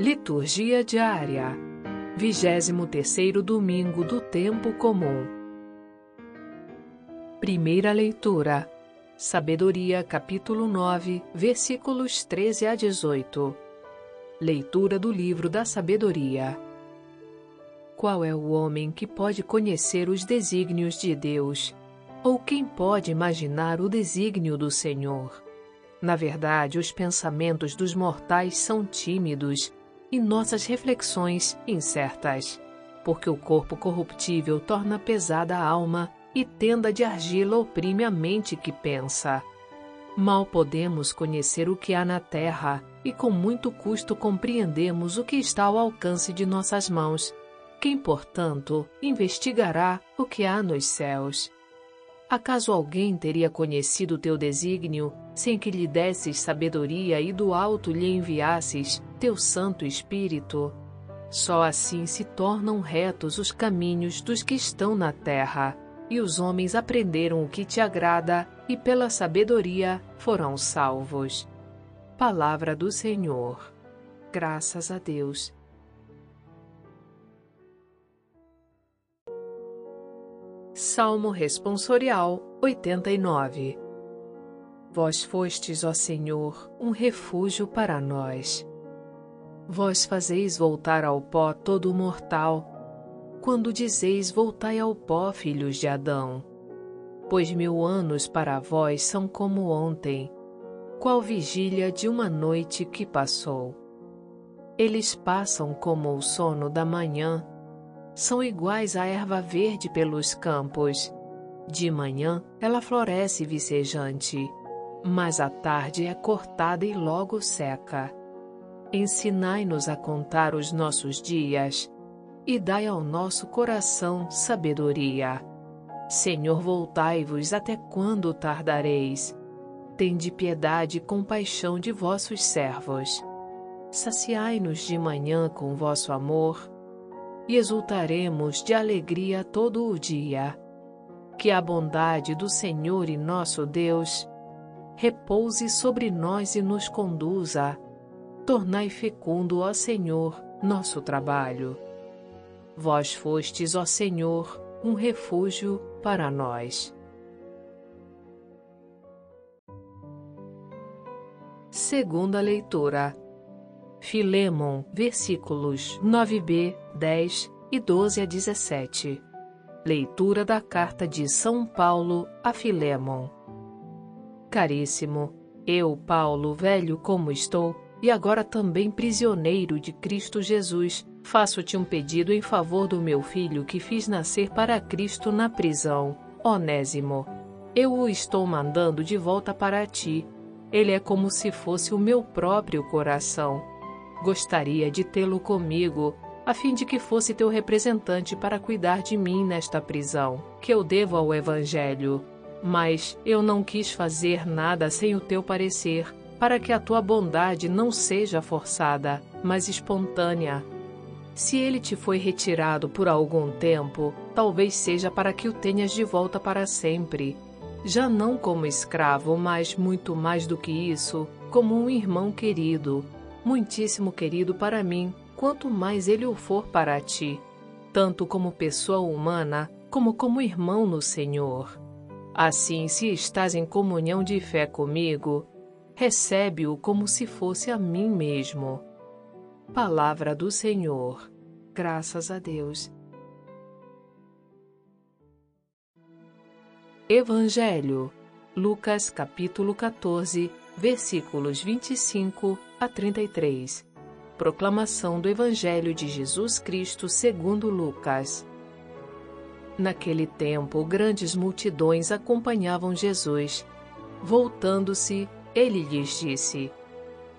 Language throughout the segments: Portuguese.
Liturgia diária. 23º domingo do tempo comum. Primeira leitura. Sabedoria, capítulo 9, versículos 13 a 18. Leitura do livro da Sabedoria. Qual é o homem que pode conhecer os desígnios de Deus? Ou quem pode imaginar o desígnio do Senhor? Na verdade, os pensamentos dos mortais são tímidos e nossas reflexões incertas, porque o corpo corruptível torna pesada a alma e tenda de argila oprime a mente que pensa. Mal podemos conhecer o que há na terra e com muito custo compreendemos o que está ao alcance de nossas mãos. Quem, portanto, investigará o que há nos céus? Acaso alguém teria conhecido teu desígnio sem que lhe desses sabedoria e do alto lhe enviasses teu Santo Espírito. Só assim se tornam retos os caminhos dos que estão na terra, e os homens aprenderam o que te agrada, e pela sabedoria foram salvos. Palavra do Senhor. Graças a Deus. Salmo Responsorial 89 Vós fostes, ó Senhor, um refúgio para nós. Vós fazeis voltar ao pó todo mortal, quando dizeis voltai ao pó, filhos de Adão. Pois mil anos para vós são como ontem, qual vigília de uma noite que passou. Eles passam como o sono da manhã, são iguais à erva verde pelos campos. De manhã ela floresce vicejante, mas à tarde é cortada e logo seca Ensinai-nos a contar os nossos dias e dai ao nosso coração sabedoria. Senhor, voltai-vos até quando tardareis? Tende piedade e compaixão de vossos servos. Saciai-nos de manhã com vosso amor e exultaremos de alegria todo o dia. Que a bondade do Senhor e nosso Deus repouse sobre nós e nos conduza tornai fecundo, ó Senhor, nosso trabalho. Vós fostes, ó Senhor, um refúgio para nós. Segunda leitura. Filemon, versículos 9b, 10 e 12 a 17. Leitura da carta de São Paulo a Filemon. Caríssimo, eu, Paulo, velho como estou, e agora também prisioneiro de Cristo Jesus, faço-te um pedido em favor do meu filho que fiz nascer para Cristo na prisão, Onésimo. Eu o estou mandando de volta para ti. Ele é como se fosse o meu próprio coração. Gostaria de tê-lo comigo, a fim de que fosse teu representante para cuidar de mim nesta prisão, que eu devo ao Evangelho. Mas eu não quis fazer nada sem o teu parecer para que a tua bondade não seja forçada, mas espontânea. Se ele te foi retirado por algum tempo, talvez seja para que o tenhas de volta para sempre. Já não como escravo, mas muito mais do que isso, como um irmão querido, muitíssimo querido para mim, quanto mais ele o for para ti, tanto como pessoa humana, como como irmão no Senhor. Assim, se estás em comunhão de fé comigo, recebe-o como se fosse a mim mesmo. Palavra do Senhor. Graças a Deus. Evangelho. Lucas capítulo 14, versículos 25 a 33. Proclamação do Evangelho de Jesus Cristo segundo Lucas. Naquele tempo, grandes multidões acompanhavam Jesus. Voltando-se, ele lhes disse: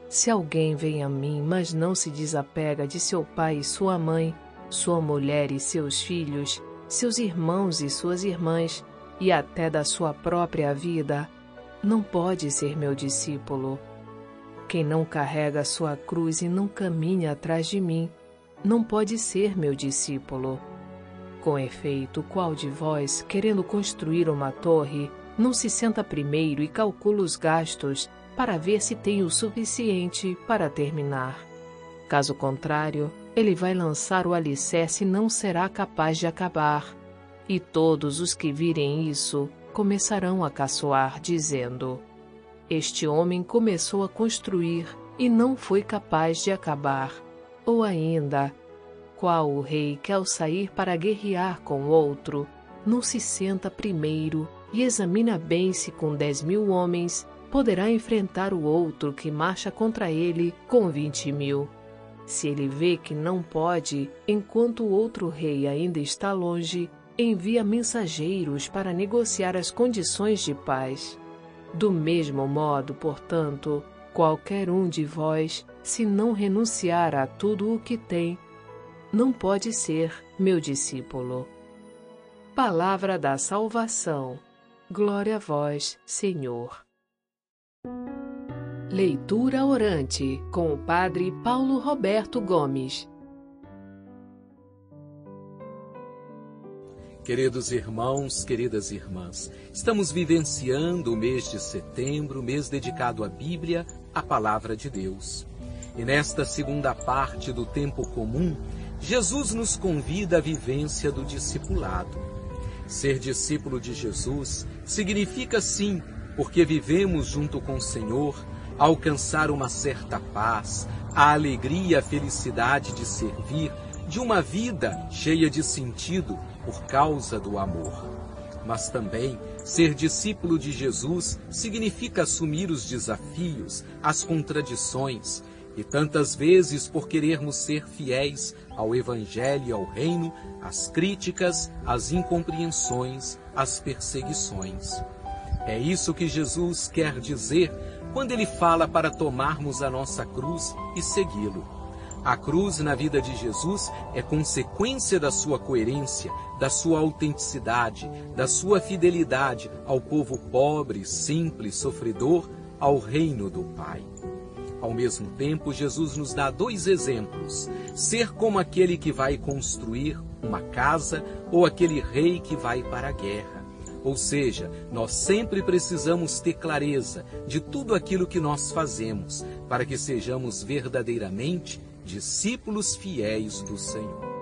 Se alguém vem a mim, mas não se desapega de seu pai e sua mãe, sua mulher e seus filhos, seus irmãos e suas irmãs, e até da sua própria vida, não pode ser meu discípulo. Quem não carrega sua cruz e não caminha atrás de mim, não pode ser meu discípulo. Com efeito, qual de vós, querendo construir uma torre, não se senta primeiro e calcula os gastos para ver se tem o suficiente para terminar. Caso contrário, ele vai lançar o alicerce e não será capaz de acabar. E todos os que virem isso começarão a caçoar, dizendo: Este homem começou a construir e não foi capaz de acabar. Ou ainda, qual o rei que ao sair para guerrear com outro, não se senta primeiro e examina bem se com dez mil homens poderá enfrentar o outro que marcha contra ele com vinte mil. Se ele vê que não pode, enquanto o outro rei ainda está longe, envia mensageiros para negociar as condições de paz. Do mesmo modo, portanto, qualquer um de vós, se não renunciar a tudo o que tem, não pode ser meu discípulo. Palavra da salvação. Glória a vós, Senhor. Leitura orante com o Padre Paulo Roberto Gomes. Queridos irmãos, queridas irmãs, estamos vivenciando o mês de setembro, mês dedicado à Bíblia, à Palavra de Deus. E nesta segunda parte do tempo comum, Jesus nos convida à vivência do discipulado. Ser discípulo de Jesus significa sim, porque vivemos junto com o Senhor, alcançar uma certa paz, a alegria a felicidade de servir, de uma vida cheia de sentido por causa do amor. Mas também ser discípulo de Jesus significa assumir os desafios, as contradições, e tantas vezes por querermos ser fiéis ao Evangelho e ao Reino, as críticas, as incompreensões, as perseguições. É isso que Jesus quer dizer quando ele fala para tomarmos a nossa cruz e segui-lo. A cruz na vida de Jesus é consequência da sua coerência, da sua autenticidade, da sua fidelidade ao povo pobre, simples, sofredor, ao reino do Pai. Ao mesmo tempo, Jesus nos dá dois exemplos: ser como aquele que vai construir uma casa ou aquele rei que vai para a guerra. Ou seja, nós sempre precisamos ter clareza de tudo aquilo que nós fazemos, para que sejamos verdadeiramente discípulos fiéis do Senhor.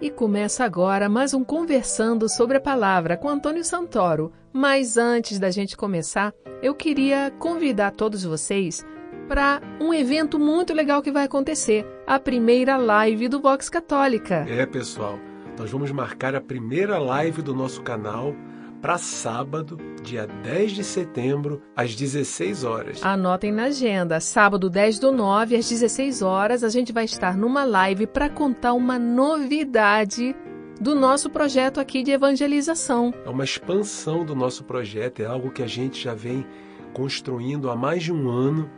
E começa agora mais um Conversando sobre a Palavra com Antônio Santoro. Mas antes da gente começar, eu queria convidar todos vocês para um evento muito legal que vai acontecer, a primeira live do Vox Católica. É, pessoal, nós vamos marcar a primeira live do nosso canal para sábado, dia 10 de setembro, às 16 horas. Anotem na agenda. Sábado 10 do 9, às 16 horas, a gente vai estar numa live para contar uma novidade do nosso projeto aqui de evangelização. É uma expansão do nosso projeto, é algo que a gente já vem construindo há mais de um ano.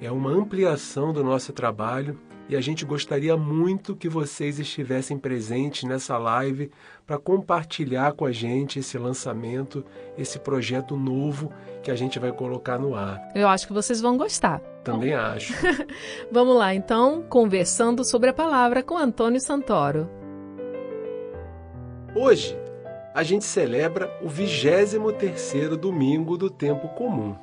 É uma ampliação do nosso trabalho e a gente gostaria muito que vocês estivessem presentes nessa live para compartilhar com a gente esse lançamento, esse projeto novo que a gente vai colocar no ar. Eu acho que vocês vão gostar. Também acho. Vamos lá, então, conversando sobre a palavra com Antônio Santoro. Hoje, a gente celebra o 23º domingo do tempo comum.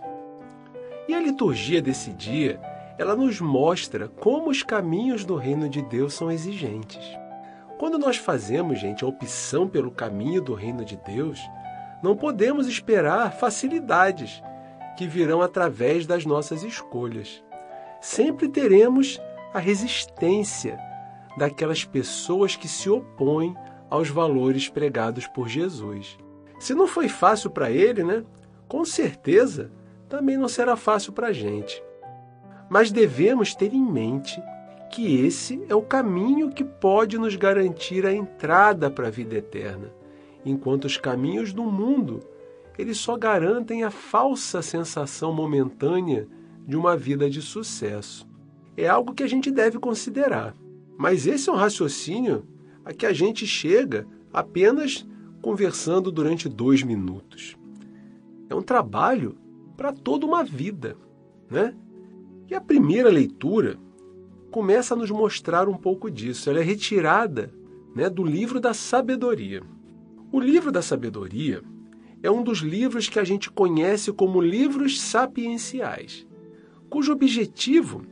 E a liturgia desse dia ela nos mostra como os caminhos do reino de Deus são exigentes. Quando nós fazemos, gente, a opção pelo caminho do reino de Deus, não podemos esperar facilidades que virão através das nossas escolhas. Sempre teremos a resistência daquelas pessoas que se opõem aos valores pregados por Jesus. Se não foi fácil para ele, né? Com certeza também não será fácil para a gente. Mas devemos ter em mente que esse é o caminho que pode nos garantir a entrada para a vida eterna, enquanto os caminhos do mundo eles só garantem a falsa sensação momentânea de uma vida de sucesso. É algo que a gente deve considerar. Mas esse é um raciocínio a que a gente chega apenas conversando durante dois minutos. É um trabalho para toda uma vida, né? E a primeira leitura começa a nos mostrar um pouco disso. Ela é retirada né, do livro da sabedoria. O livro da sabedoria é um dos livros que a gente conhece como livros sapienciais. cujo objetivo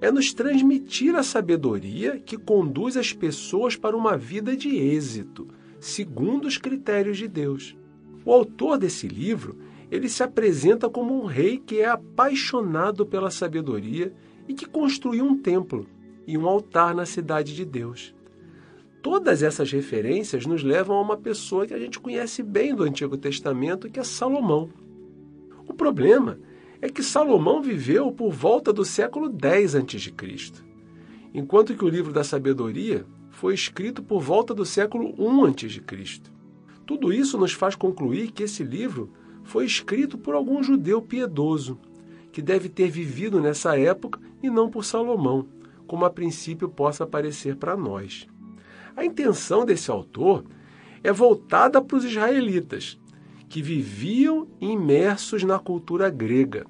é nos transmitir a sabedoria que conduz as pessoas para uma vida de êxito, segundo os critérios de Deus. O autor desse livro, ele se apresenta como um rei que é apaixonado pela sabedoria e que construiu um templo e um altar na cidade de Deus. Todas essas referências nos levam a uma pessoa que a gente conhece bem do Antigo Testamento, que é Salomão. O problema é que Salomão viveu por volta do século 10 a.C., enquanto que o livro da sabedoria foi escrito por volta do século 1 a.C. Tudo isso nos faz concluir que esse livro foi escrito por algum judeu piedoso, que deve ter vivido nessa época e não por Salomão, como a princípio possa parecer para nós. A intenção desse autor é voltada para os israelitas, que viviam imersos na cultura grega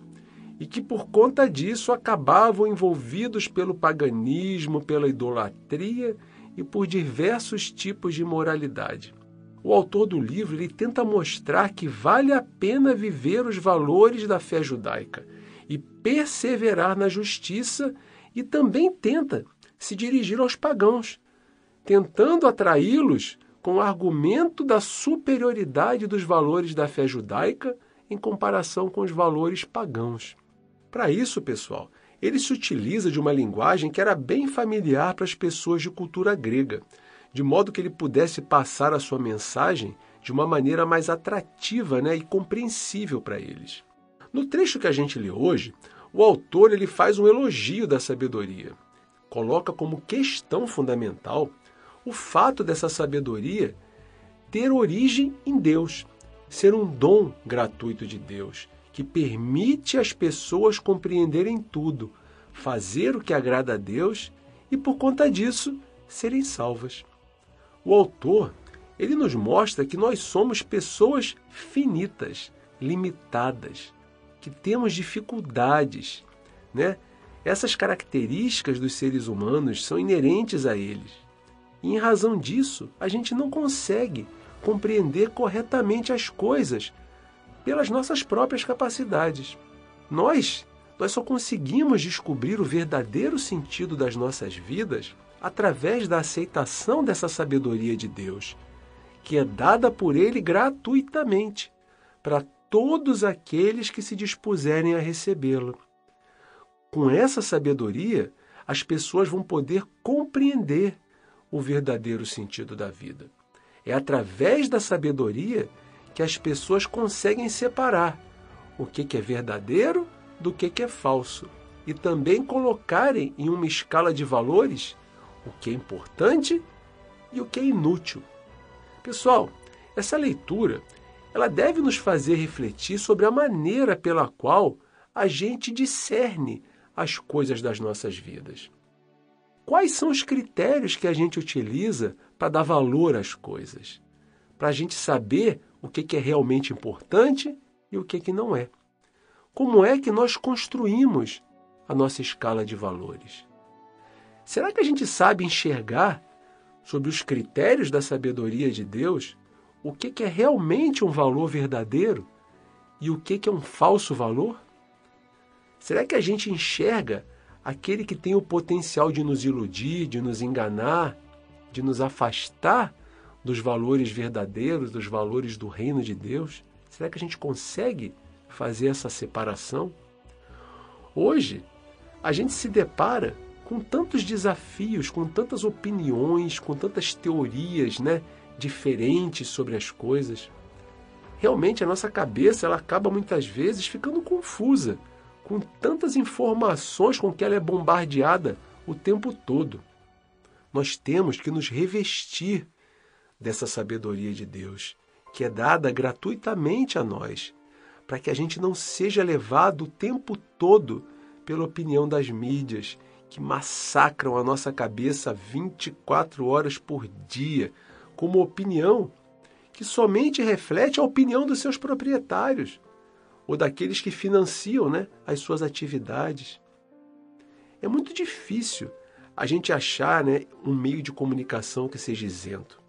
e que, por conta disso, acabavam envolvidos pelo paganismo, pela idolatria e por diversos tipos de moralidade. O autor do livro ele tenta mostrar que vale a pena viver os valores da fé judaica e perseverar na justiça, e também tenta se dirigir aos pagãos, tentando atraí-los com o argumento da superioridade dos valores da fé judaica em comparação com os valores pagãos. Para isso, pessoal, ele se utiliza de uma linguagem que era bem familiar para as pessoas de cultura grega, de modo que ele pudesse passar a sua mensagem de uma maneira mais atrativa né, e compreensível para eles. No trecho que a gente lê hoje, o autor ele faz um elogio da sabedoria. Coloca como questão fundamental o fato dessa sabedoria ter origem em Deus, ser um dom gratuito de Deus, que permite às pessoas compreenderem tudo, fazer o que agrada a Deus e, por conta disso, serem salvas. O autor ele nos mostra que nós somos pessoas finitas, limitadas, que temos dificuldades, né? Essas características dos seres humanos são inerentes a eles. E em razão disso, a gente não consegue compreender corretamente as coisas pelas nossas próprias capacidades. Nós, nós só conseguimos descobrir o verdadeiro sentido das nossas vidas através da aceitação dessa sabedoria de Deus, que é dada por ele gratuitamente para todos aqueles que se dispuserem a recebê-la. Com essa sabedoria, as pessoas vão poder compreender o verdadeiro sentido da vida. É através da sabedoria que as pessoas conseguem separar o que é verdadeiro do que é falso e também colocarem em uma escala de valores o que é importante e o que é inútil. Pessoal, essa leitura ela deve nos fazer refletir sobre a maneira pela qual a gente discerne as coisas das nossas vidas. Quais são os critérios que a gente utiliza para dar valor às coisas? Para a gente saber o que é realmente importante e o que não é. Como é que nós construímos a nossa escala de valores? Será que a gente sabe enxergar, sobre os critérios da sabedoria de Deus, o que é realmente um valor verdadeiro e o que é um falso valor? Será que a gente enxerga aquele que tem o potencial de nos iludir, de nos enganar, de nos afastar dos valores verdadeiros, dos valores do reino de Deus? Será que a gente consegue fazer essa separação? Hoje, a gente se depara com tantos desafios, com tantas opiniões, com tantas teorias, né, diferentes sobre as coisas. Realmente a nossa cabeça ela acaba muitas vezes ficando confusa com tantas informações com que ela é bombardeada o tempo todo. Nós temos que nos revestir dessa sabedoria de Deus, que é dada gratuitamente a nós, para que a gente não seja levado o tempo todo pela opinião das mídias, que massacram a nossa cabeça 24 horas por dia, como opinião que somente reflete a opinião dos seus proprietários ou daqueles que financiam né, as suas atividades. É muito difícil a gente achar né, um meio de comunicação que seja isento.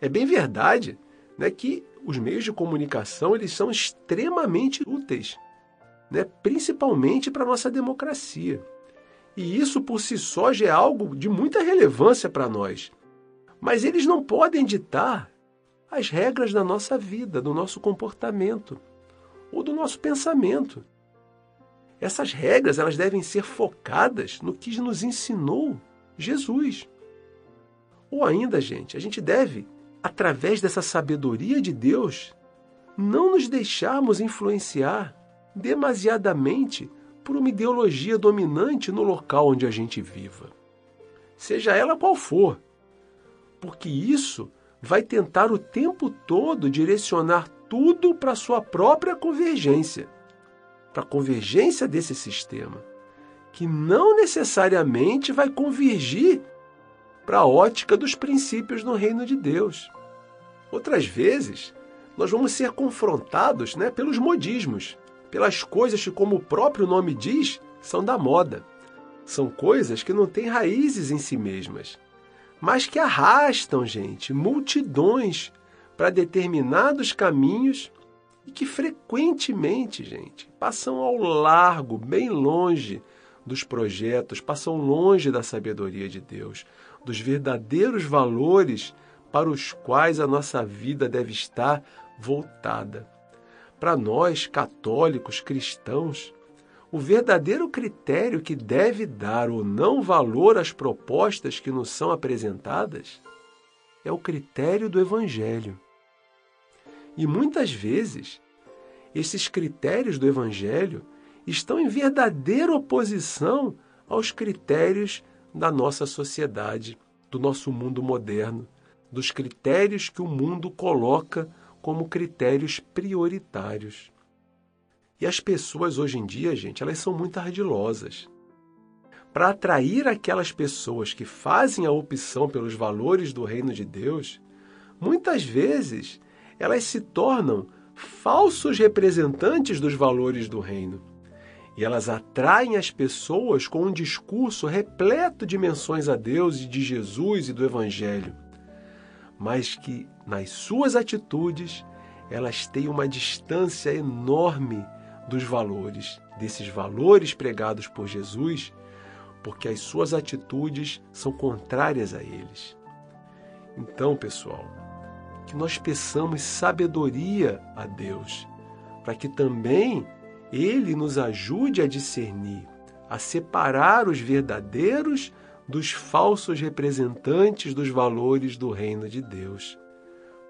É bem verdade né, que os meios de comunicação eles são extremamente úteis né? principalmente para a nossa democracia. E isso por si só já é algo de muita relevância para nós. Mas eles não podem ditar as regras da nossa vida, do nosso comportamento ou do nosso pensamento. Essas regras elas devem ser focadas no que nos ensinou Jesus. Ou ainda, gente, a gente deve, através dessa sabedoria de Deus, não nos deixarmos influenciar demasiadamente por uma ideologia dominante no local onde a gente viva. Seja ela qual for, porque isso vai tentar o tempo todo direcionar tudo para sua própria convergência, para a convergência desse sistema, que não necessariamente vai convergir para a ótica dos princípios no reino de Deus. Outras vezes, nós vamos ser confrontados né, pelos modismos, pelas coisas que, como o próprio nome diz, são da moda. São coisas que não têm raízes em si mesmas, mas que arrastam, gente, multidões para determinados caminhos e que frequentemente, gente, passam ao largo, bem longe dos projetos, passam longe da sabedoria de Deus, dos verdadeiros valores para os quais a nossa vida deve estar voltada. Para nós, católicos, cristãos, o verdadeiro critério que deve dar ou não valor às propostas que nos são apresentadas é o critério do Evangelho. E muitas vezes, esses critérios do Evangelho estão em verdadeira oposição aos critérios da nossa sociedade, do nosso mundo moderno, dos critérios que o mundo coloca como critérios prioritários. E as pessoas hoje em dia, gente, elas são muito ardilosas. Para atrair aquelas pessoas que fazem a opção pelos valores do reino de Deus, muitas vezes elas se tornam falsos representantes dos valores do reino. E elas atraem as pessoas com um discurso repleto de menções a Deus e de Jesus e do Evangelho mas que nas suas atitudes elas têm uma distância enorme dos valores, desses valores pregados por Jesus, porque as suas atitudes são contrárias a eles. Então, pessoal, que nós peçamos sabedoria a Deus, para que também Ele nos ajude a discernir, a separar os verdadeiros dos falsos representantes dos valores do reino de Deus.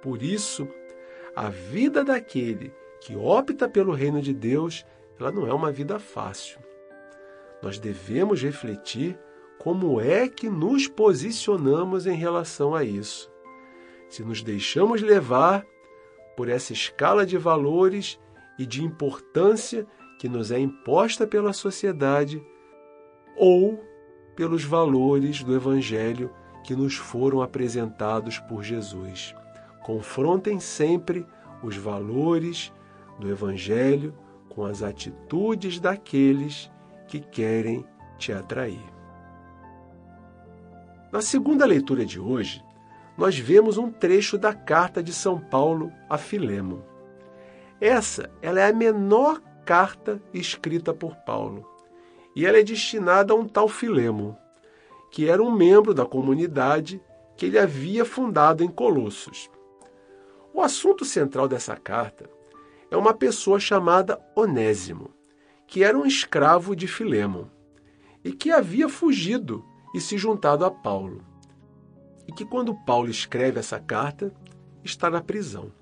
Por isso, a vida daquele que opta pelo reino de Deus, ela não é uma vida fácil. Nós devemos refletir como é que nos posicionamos em relação a isso. Se nos deixamos levar por essa escala de valores e de importância que nos é imposta pela sociedade, ou pelos valores do Evangelho que nos foram apresentados por Jesus. Confrontem sempre os valores do Evangelho com as atitudes daqueles que querem te atrair. Na segunda leitura de hoje, nós vemos um trecho da carta de São Paulo a Filemo. Essa ela é a menor carta escrita por Paulo e ela é destinada a um tal Filemo, que era um membro da comunidade que ele havia fundado em Colossos. O assunto central dessa carta é uma pessoa chamada Onésimo, que era um escravo de Filemon e que havia fugido e se juntado a Paulo. E que, quando Paulo escreve essa carta, está na prisão.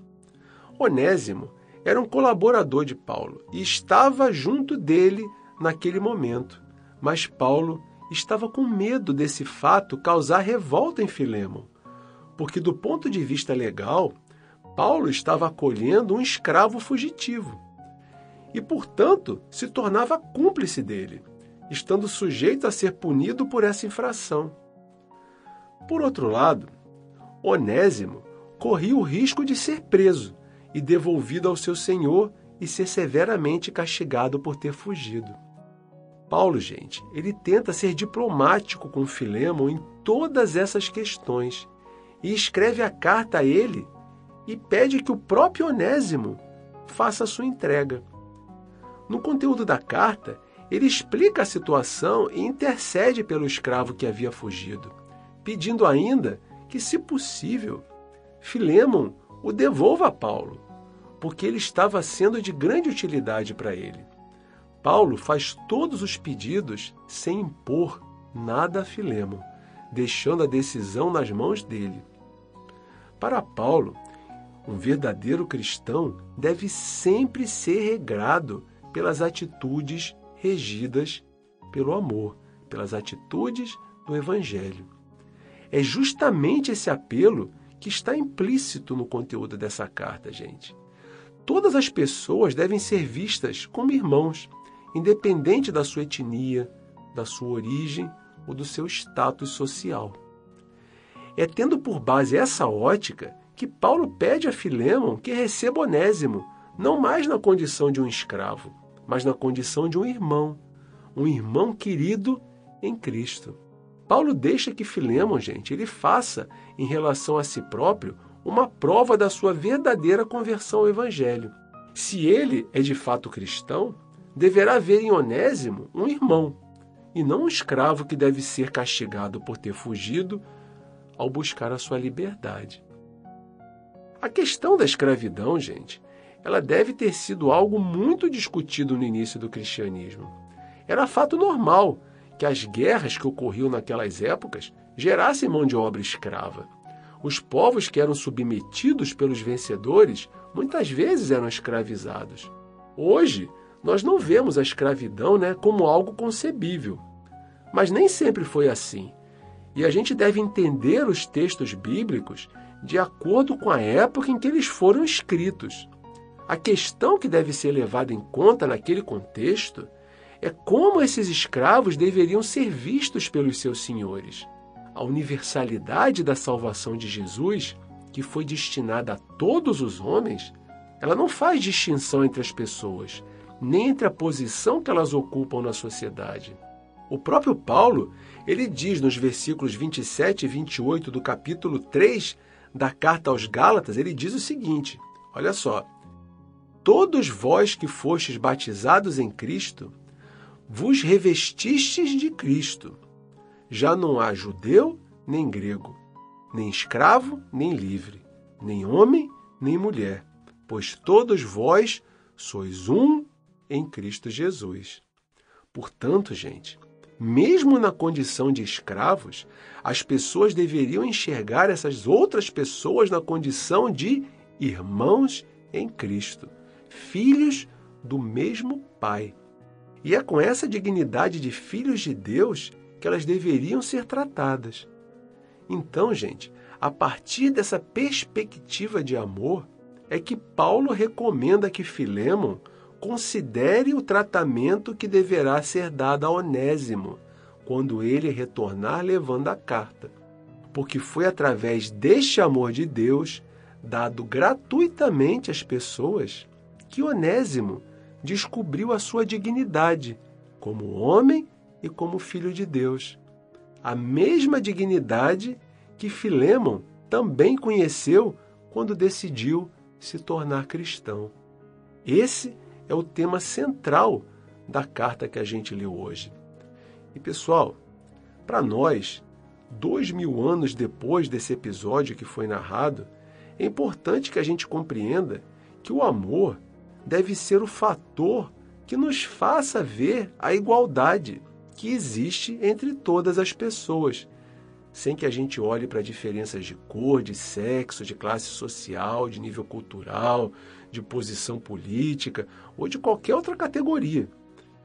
Onésimo era um colaborador de Paulo e estava junto dele naquele momento, mas Paulo estava com medo desse fato causar revolta em Filemo, porque do ponto de vista legal, Paulo estava acolhendo um escravo fugitivo e, portanto, se tornava cúmplice dele, estando sujeito a ser punido por essa infração. Por outro lado, Onésimo corria o risco de ser preso e devolvido ao seu senhor e ser severamente castigado por ter fugido. Paulo, gente, ele tenta ser diplomático com Filemon em todas essas questões e escreve a carta a ele e pede que o próprio Onésimo faça sua entrega. No conteúdo da carta, ele explica a situação e intercede pelo escravo que havia fugido, pedindo ainda que, se possível, Filemon o devolva a Paulo, porque ele estava sendo de grande utilidade para ele. Paulo faz todos os pedidos sem impor nada a Filemon, deixando a decisão nas mãos dele. Para Paulo, um verdadeiro cristão deve sempre ser regrado pelas atitudes regidas pelo amor, pelas atitudes do Evangelho. É justamente esse apelo que está implícito no conteúdo dessa carta, gente. Todas as pessoas devem ser vistas como irmãos, independente da sua etnia, da sua origem ou do seu status social. É tendo por base essa ótica que Paulo pede a Filemon que receba Onésimo, não mais na condição de um escravo, mas na condição de um irmão, um irmão querido em Cristo. Paulo deixa que Filemon, gente, ele faça em relação a si próprio uma prova da sua verdadeira conversão ao evangelho. Se ele é de fato cristão, deverá ver em Onésimo um irmão, e não um escravo que deve ser castigado por ter fugido ao buscar a sua liberdade. A questão da escravidão, gente, ela deve ter sido algo muito discutido no início do cristianismo. Era fato normal que as guerras que ocorriam naquelas épocas gerassem mão de obra escrava. Os povos que eram submetidos pelos vencedores muitas vezes eram escravizados. Hoje, nós não vemos a escravidão né, como algo concebível. Mas nem sempre foi assim. E a gente deve entender os textos bíblicos de acordo com a época em que eles foram escritos. A questão que deve ser levada em conta naquele contexto é como esses escravos deveriam ser vistos pelos seus senhores. A universalidade da salvação de Jesus, que foi destinada a todos os homens, ela não faz distinção entre as pessoas, nem entre a posição que elas ocupam na sociedade. O próprio Paulo, ele diz nos versículos 27 e 28 do capítulo 3 da carta aos Gálatas, ele diz o seguinte: Olha só. Todos vós que fostes batizados em Cristo, vos revestistes de Cristo. Já não há judeu nem grego, nem escravo nem livre, nem homem nem mulher, pois todos vós sois um em Cristo Jesus. Portanto, gente, mesmo na condição de escravos, as pessoas deveriam enxergar essas outras pessoas na condição de irmãos em Cristo, filhos do mesmo Pai. E é com essa dignidade de filhos de Deus que elas deveriam ser tratadas. Então, gente, a partir dessa perspectiva de amor, é que Paulo recomenda que Filemon considere o tratamento que deverá ser dado a Onésimo quando ele retornar levando a carta, porque foi através deste amor de Deus, dado gratuitamente às pessoas, que Onésimo descobriu a sua dignidade como homem e como filho de Deus. A mesma dignidade que Filemon também conheceu quando decidiu se tornar cristão. Esse é o tema central da carta que a gente leu hoje. E pessoal, para nós, dois mil anos depois desse episódio que foi narrado, é importante que a gente compreenda que o amor deve ser o fator que nos faça ver a igualdade que existe entre todas as pessoas, sem que a gente olhe para diferenças de cor, de sexo, de classe social, de nível cultural, de posição política ou de qualquer outra categoria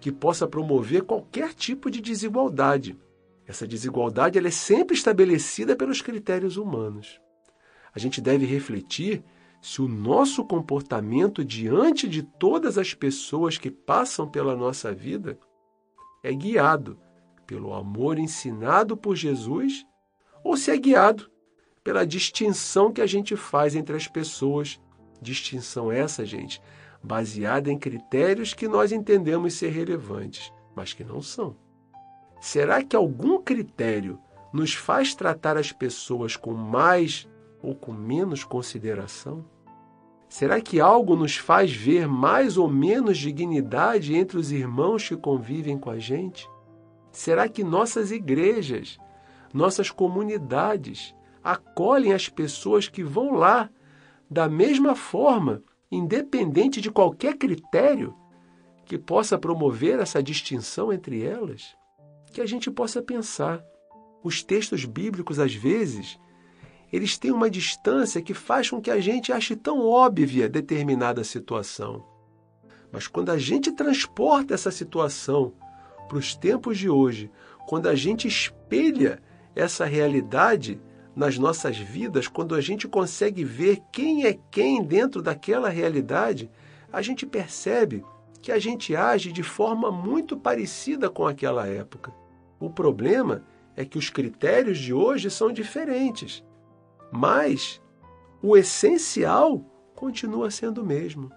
que possa promover qualquer tipo de desigualdade. Essa desigualdade ela é sempre estabelecida pelos critérios humanos. A gente deve refletir se o nosso comportamento diante de todas as pessoas que passam pela nossa vida é guiado pelo amor ensinado por Jesus ou se é guiado pela distinção que a gente faz entre as pessoas. Distinção essa, gente, baseada em critérios que nós entendemos ser relevantes, mas que não são. Será que algum critério nos faz tratar as pessoas com mais ou com menos consideração? Será que algo nos faz ver mais ou menos dignidade entre os irmãos que convivem com a gente? Será que nossas igrejas, nossas comunidades acolhem as pessoas que vão lá da mesma forma, independente de qualquer critério que possa promover essa distinção entre elas? Que a gente possa pensar. Os textos bíblicos, às vezes, eles têm uma distância que faz com que a gente ache tão óbvia determinada situação. Mas quando a gente transporta essa situação para os tempos de hoje, quando a gente espelha essa realidade nas nossas vidas, quando a gente consegue ver quem é quem dentro daquela realidade, a gente percebe que a gente age de forma muito parecida com aquela época. O problema é que os critérios de hoje são diferentes. Mas o essencial continua sendo o mesmo.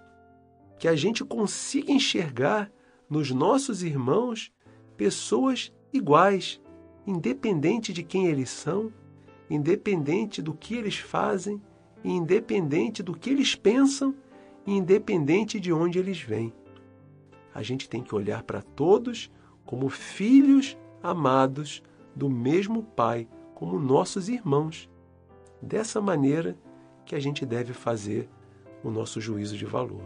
Que a gente consiga enxergar nos nossos irmãos pessoas iguais, independente de quem eles são, independente do que eles fazem, independente do que eles pensam, independente de onde eles vêm. A gente tem que olhar para todos como filhos amados do mesmo Pai, como nossos irmãos dessa maneira que a gente deve fazer o nosso juízo de valor.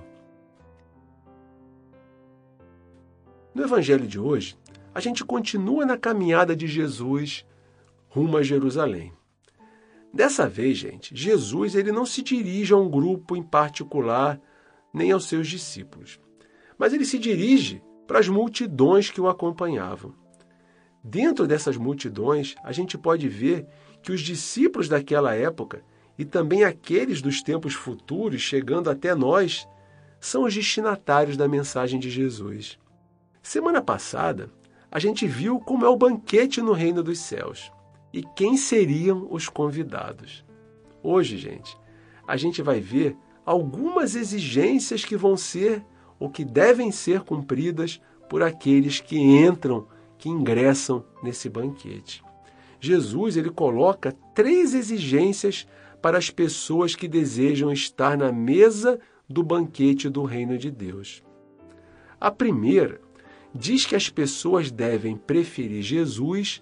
No Evangelho de hoje, a gente continua na caminhada de Jesus rumo a Jerusalém. Dessa vez, gente, Jesus ele não se dirige a um grupo em particular nem aos seus discípulos, mas ele se dirige para as multidões que o acompanhavam. Dentro dessas multidões, a gente pode ver que os discípulos daquela época e também aqueles dos tempos futuros chegando até nós são os destinatários da mensagem de Jesus. Semana passada, a gente viu como é o banquete no reino dos céus e quem seriam os convidados. Hoje, gente, a gente vai ver algumas exigências que vão ser ou que devem ser cumpridas por aqueles que entram, que ingressam nesse banquete. Jesus ele coloca três exigências para as pessoas que desejam estar na mesa do banquete do reino de Deus. A primeira diz que as pessoas devem preferir Jesus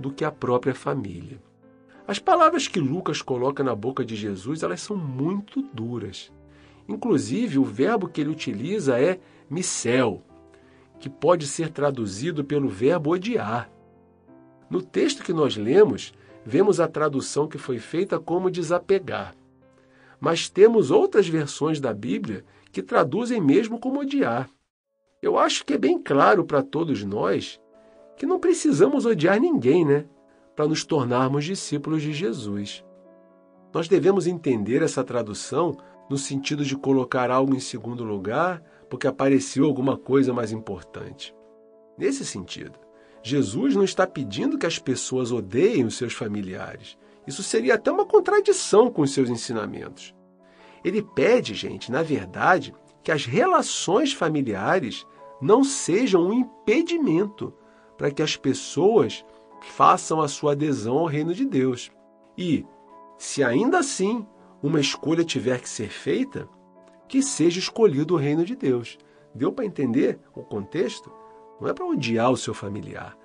do que a própria família. As palavras que Lucas coloca na boca de Jesus, elas são muito duras. Inclusive, o verbo que ele utiliza é micel, que pode ser traduzido pelo verbo odiar. No texto que nós lemos, vemos a tradução que foi feita como desapegar. Mas temos outras versões da Bíblia que traduzem mesmo como odiar. Eu acho que é bem claro para todos nós que não precisamos odiar ninguém, né? Para nos tornarmos discípulos de Jesus. Nós devemos entender essa tradução no sentido de colocar algo em segundo lugar porque apareceu alguma coisa mais importante. Nesse sentido, Jesus não está pedindo que as pessoas odeiem os seus familiares. Isso seria até uma contradição com os seus ensinamentos. Ele pede, gente, na verdade, que as relações familiares não sejam um impedimento para que as pessoas façam a sua adesão ao reino de Deus. E, se ainda assim uma escolha tiver que ser feita, que seja escolhido o reino de Deus. Deu para entender o contexto? Não é para odiar o seu familiar,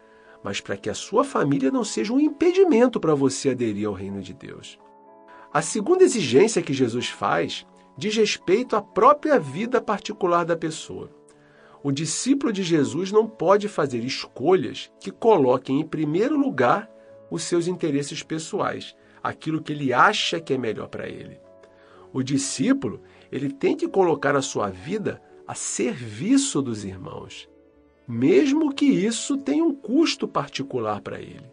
mas para que a sua família não seja um impedimento para você aderir ao reino de Deus. A segunda exigência que Jesus faz diz respeito à própria vida particular da pessoa. O discípulo de Jesus não pode fazer escolhas que coloquem em primeiro lugar os seus interesses pessoais, aquilo que ele acha que é melhor para ele. O discípulo, ele tem que colocar a sua vida a serviço dos irmãos mesmo que isso tenha um custo particular para ele.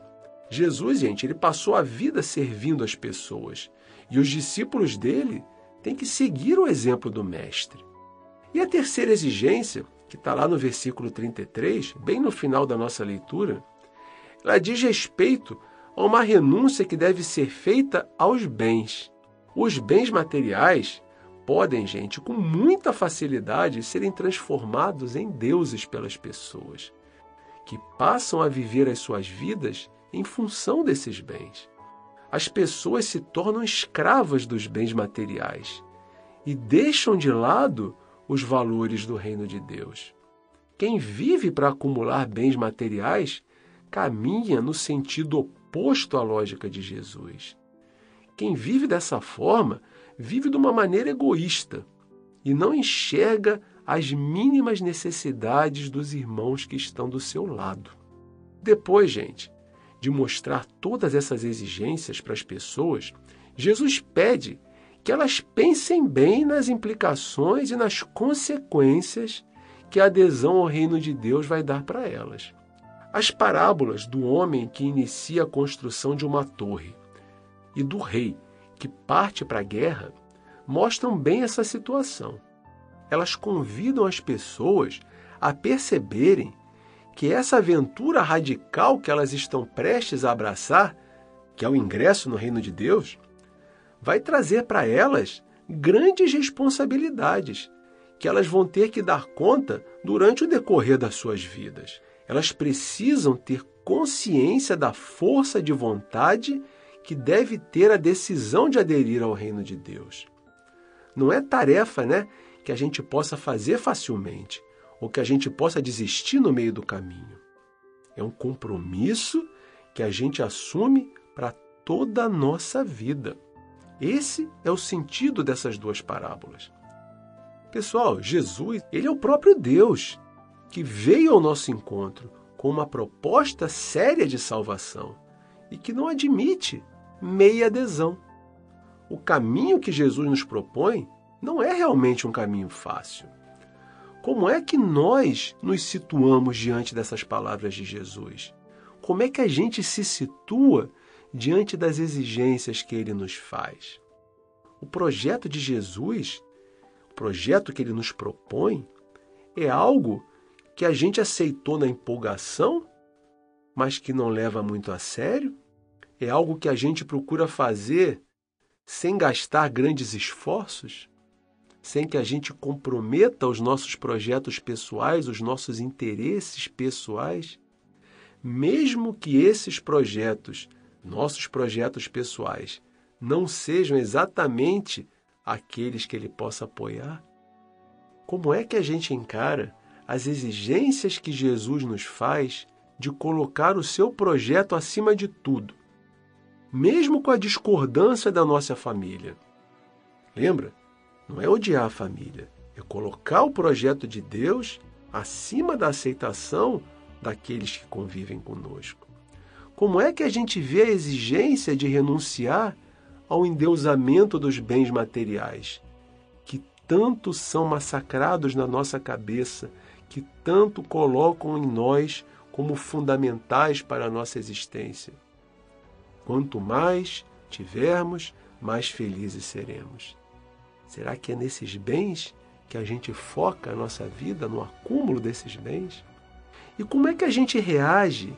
Jesus, gente, ele passou a vida servindo as pessoas e os discípulos dele têm que seguir o exemplo do Mestre. E a terceira exigência, que está lá no versículo 33, bem no final da nossa leitura, ela diz respeito a uma renúncia que deve ser feita aos bens. Os bens materiais podem, gente, com muita facilidade serem transformados em deuses pelas pessoas, que passam a viver as suas vidas em função desses bens. As pessoas se tornam escravas dos bens materiais e deixam de lado os valores do reino de Deus. Quem vive para acumular bens materiais caminha no sentido oposto à lógica de Jesus. Quem vive dessa forma vive de uma maneira egoísta e não enxerga as mínimas necessidades dos irmãos que estão do seu lado. Depois, gente, de mostrar todas essas exigências para as pessoas, Jesus pede que elas pensem bem nas implicações e nas consequências que a adesão ao reino de Deus vai dar para elas. As parábolas do homem que inicia a construção de uma torre e do rei que parte para a guerra mostram bem essa situação. Elas convidam as pessoas a perceberem que essa aventura radical que elas estão prestes a abraçar, que é o ingresso no reino de Deus, vai trazer para elas grandes responsabilidades que elas vão ter que dar conta durante o decorrer das suas vidas. Elas precisam ter consciência da força de vontade que deve ter a decisão de aderir ao reino de Deus. Não é tarefa, né, que a gente possa fazer facilmente ou que a gente possa desistir no meio do caminho. É um compromisso que a gente assume para toda a nossa vida. Esse é o sentido dessas duas parábolas. Pessoal, Jesus, ele é o próprio Deus que veio ao nosso encontro com uma proposta séria de salvação e que não admite meia adesão. O caminho que Jesus nos propõe não é realmente um caminho fácil. Como é que nós nos situamos diante dessas palavras de Jesus? Como é que a gente se situa diante das exigências que ele nos faz? O projeto de Jesus, o projeto que ele nos propõe, é algo que a gente aceitou na empolgação, mas que não leva muito a sério? É algo que a gente procura fazer sem gastar grandes esforços? sem que a gente comprometa os nossos projetos pessoais, os nossos interesses pessoais, mesmo que esses projetos, nossos projetos pessoais, não sejam exatamente aqueles que ele possa apoiar? Como é que a gente encara as exigências que Jesus nos faz de colocar o seu projeto acima de tudo, mesmo com a discordância da nossa família? Lembra? Não é odiar a família, é colocar o projeto de Deus acima da aceitação daqueles que convivem conosco. Como é que a gente vê a exigência de renunciar ao endeusamento dos bens materiais, que tanto são massacrados na nossa cabeça, que tanto colocam em nós como fundamentais para a nossa existência? Quanto mais tivermos, mais felizes seremos. Será que é nesses bens que a gente foca a nossa vida, no acúmulo desses bens? E como é que a gente reage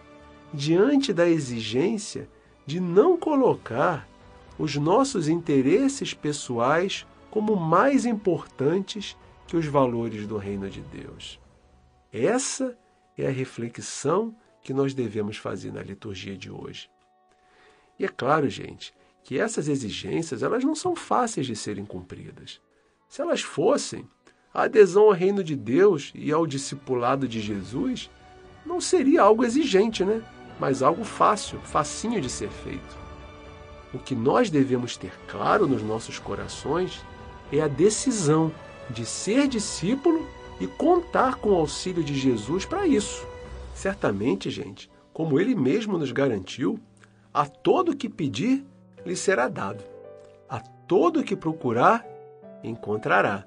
diante da exigência de não colocar os nossos interesses pessoais como mais importantes que os valores do reino de Deus? Essa é a reflexão que nós devemos fazer na liturgia de hoje. E é claro, gente, que essas exigências elas não são fáceis de serem cumpridas. Se elas fossem, a adesão ao reino de Deus e ao discipulado de Jesus não seria algo exigente, né? Mas algo fácil, facinho de ser feito. O que nós devemos ter claro nos nossos corações é a decisão de ser discípulo e contar com o auxílio de Jesus para isso. Certamente, gente, como ele mesmo nos garantiu, a todo que pedir, lhe será dado. A todo que procurar, encontrará.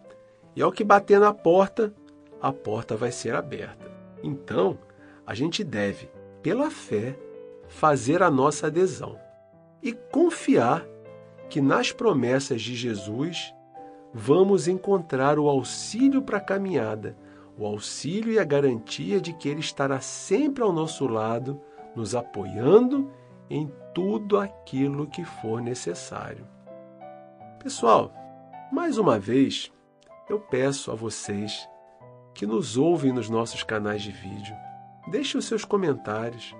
E ao que bater na porta, a porta vai ser aberta. Então, a gente deve, pela fé, fazer a nossa adesão e confiar que nas promessas de Jesus vamos encontrar o auxílio para a caminhada, o auxílio e a garantia de que Ele estará sempre ao nosso lado, nos apoiando em tudo aquilo que for necessário. Pessoal, mais uma vez, eu peço a vocês que nos ouvem nos nossos canais de vídeo, deixem os seus comentários,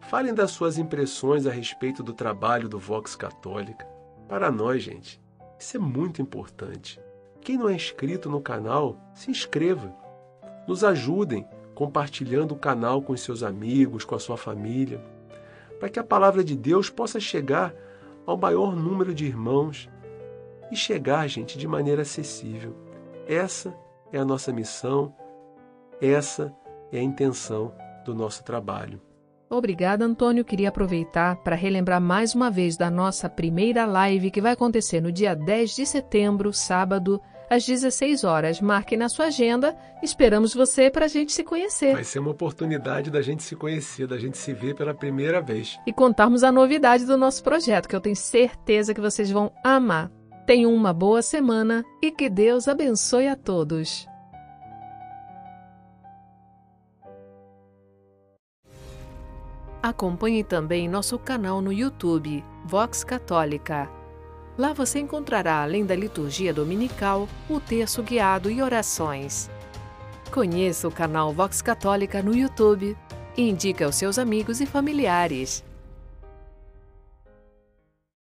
falem das suas impressões a respeito do trabalho do Vox Católica. Para nós, gente, isso é muito importante. Quem não é inscrito no canal, se inscreva. Nos ajudem compartilhando o canal com seus amigos, com a sua família, para que a palavra de Deus possa chegar ao maior número de irmãos e chegar, gente, de maneira acessível. Essa é a nossa missão, essa é a intenção do nosso trabalho. Obrigada, Antônio. Queria aproveitar para relembrar mais uma vez da nossa primeira live que vai acontecer no dia 10 de setembro, sábado, às 16 horas. Marque na sua agenda. Esperamos você para a gente se conhecer. Vai ser uma oportunidade da gente se conhecer, da gente se ver pela primeira vez. E contarmos a novidade do nosso projeto, que eu tenho certeza que vocês vão amar. Tenham uma boa semana e que Deus abençoe a todos. Acompanhe também nosso canal no YouTube, Vox Católica. Lá você encontrará, além da liturgia dominical, o texto guiado e orações. Conheça o canal Vox Católica no YouTube e indique aos seus amigos e familiares.